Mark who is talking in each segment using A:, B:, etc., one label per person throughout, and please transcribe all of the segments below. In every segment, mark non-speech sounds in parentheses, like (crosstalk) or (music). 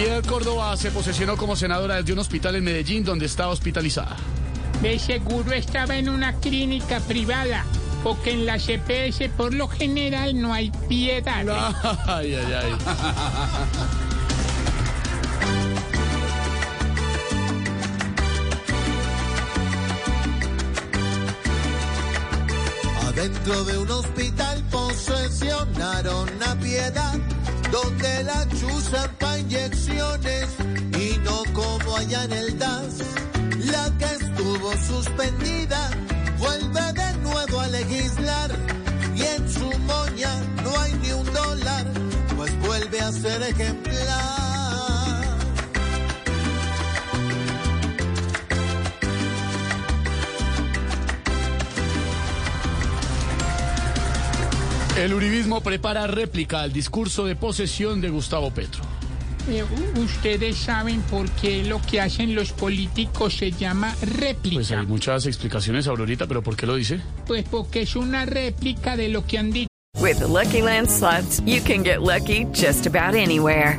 A: Piedad Córdoba se posesionó como senadora desde un hospital en Medellín donde estaba hospitalizada.
B: De seguro estaba en una clínica privada, porque en la CPS por lo general no hay piedad. (laughs)
A: Ay, ay, ay.
C: Dentro de un hospital posesionaron a piedad, donde la chuzan pa' inyecciones y no como allá en el DAS. La que estuvo suspendida vuelve de nuevo a legislar y en su moña no hay ni un dólar, pues vuelve a ser ejemplar.
A: El uribismo prepara réplica al discurso de posesión de Gustavo Petro.
B: Eh, Ustedes saben por qué lo que hacen los políticos se llama réplica.
A: Pues hay muchas explicaciones, Aurorita, pero ¿por qué lo dice?
B: Pues porque es una réplica de lo que han dicho.
D: With the Lucky Land slots, you can get lucky just about anywhere.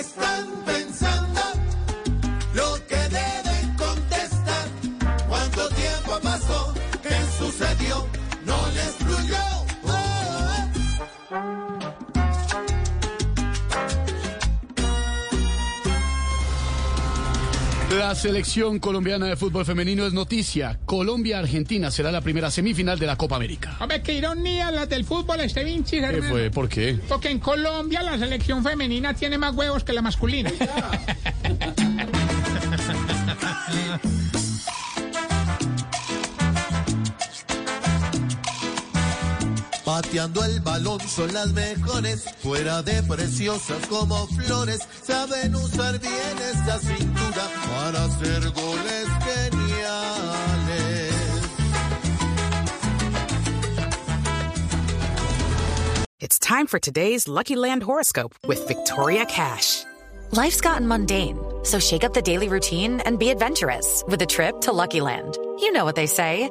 C: Están pensando
A: La selección colombiana de fútbol femenino es noticia. Colombia-Argentina será la primera semifinal de la Copa América.
B: Hombre, qué ironía las del fútbol, este Vinci,
A: ¿Qué
B: hermano.
A: fue? ¿Por qué?
B: Porque en Colombia la selección femenina tiene más huevos que la masculina. (laughs)
C: Pateando el balón son las mejores, fuera de preciosas como flores, saben usar bien esta cintura para hacer goles geniales.
E: It's time for today's Lucky Land horoscope with Victoria Cash.
F: Life's gotten mundane, so shake up the daily routine and be adventurous with a trip to Lucky Land. You know what they say.